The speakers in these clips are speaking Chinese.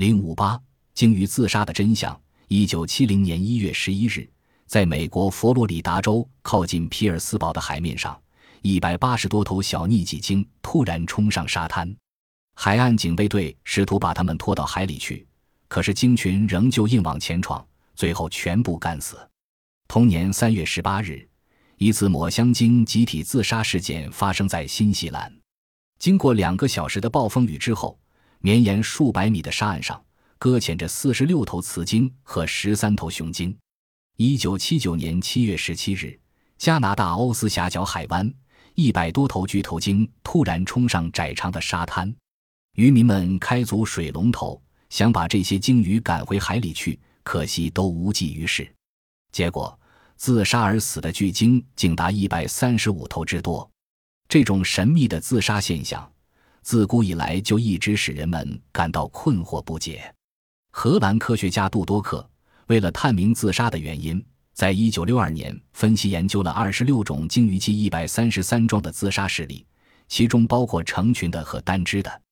零五八鲸鱼自杀的真相。一九七零年一月十一日，在美国佛罗里达州靠近皮尔斯堡的海面上，一百八十多头小逆戟鲸突然冲上沙滩，海岸警备队试图把它们拖到海里去，可是鲸群仍旧硬往前闯，最后全部干死。同年三月十八日，一次抹香鲸集体自杀事件发生在新西兰。经过两个小时的暴风雨之后，绵延数百米的沙岸上。搁浅着四十六头雌鲸和十三头雄鲸。一九七九年七月十七日，加拿大欧斯峡角海湾，一百多头巨头鲸突然冲上窄长的沙滩，渔民们开足水龙头，想把这些鲸鱼赶回海里去，可惜都无济于事。结果，自杀而死的巨鲸竟达一百三十五头之多。这种神秘的自杀现象，自古以来就一直使人们感到困惑不解。荷兰科学家杜多克为了探明自杀的原因，在一九六二年分析研究了二十六种鲸鱼记一百三十三桩的自杀事例，其中包括成群的和单只的。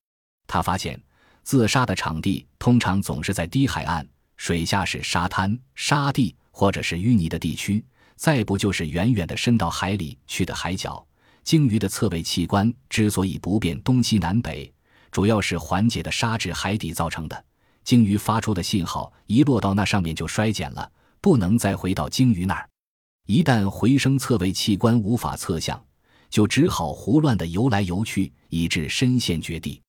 他发现，自杀的场地通常总是在低海岸，水下是沙滩、沙地或者是淤泥的地区，再不就是远远的伸到海里去的海角。鲸鱼的侧背器官之所以不变东西南北，主要是缓解的沙质海底造成的。鲸鱼发出的信号一落到那上面就衰减了，不能再回到鲸鱼那儿。一旦回声侧位器官无法测向，就只好胡乱的游来游去，以致身陷绝地。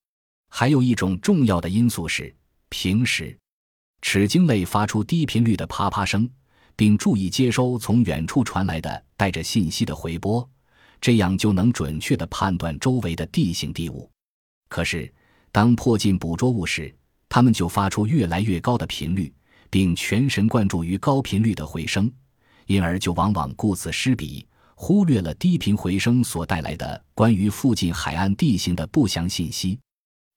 还有一种重要的因素是，平时齿鲸类发出低频率的啪啪声，并注意接收从远处传来的带着信息的回波，这样就能准确的判断周围的地形地物。可是，当迫近捕捉物时，它们就发出越来越高的频率，并全神贯注于高频率的回声，因而就往往顾此失彼，忽略了低频回声所带来的关于附近海岸地形的不详信息。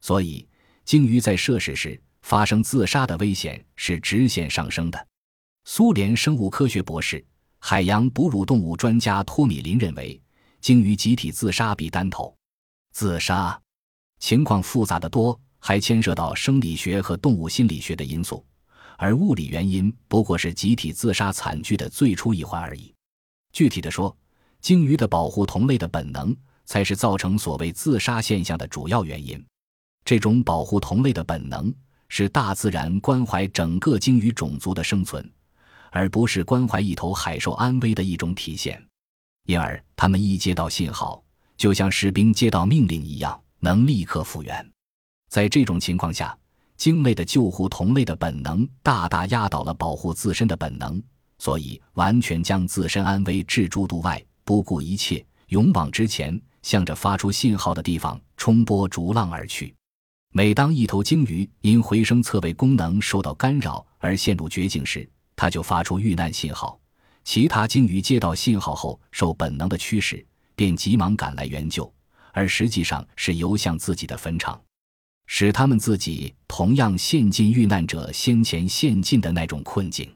所以，鲸鱼在涉事时发生自杀的危险是直线上升的。苏联生物科学博士、海洋哺乳动物专家托米林认为，鲸鱼集体自杀比单头自杀情况复杂的多。还牵涉到生理学和动物心理学的因素，而物理原因不过是集体自杀惨剧的最初一环而已。具体的说，鲸鱼的保护同类的本能才是造成所谓自杀现象的主要原因。这种保护同类的本能是大自然关怀整个鲸鱼种族的生存，而不是关怀一头海兽安危的一种体现。因而，它们一接到信号，就像士兵接到命令一样，能立刻复原。在这种情况下，鲸类的救护同类的本能大大压倒了保护自身的本能，所以完全将自身安危置诸度外，不顾一切，勇往直前，向着发出信号的地方冲波逐浪而去。每当一头鲸鱼因回声测位功能受到干扰而陷入绝境时，它就发出遇难信号。其他鲸鱼接到信号后，受本能的驱使，便急忙赶来援救，而实际上是游向自己的坟场。使他们自己同样陷进遇难者先前陷进的那种困境。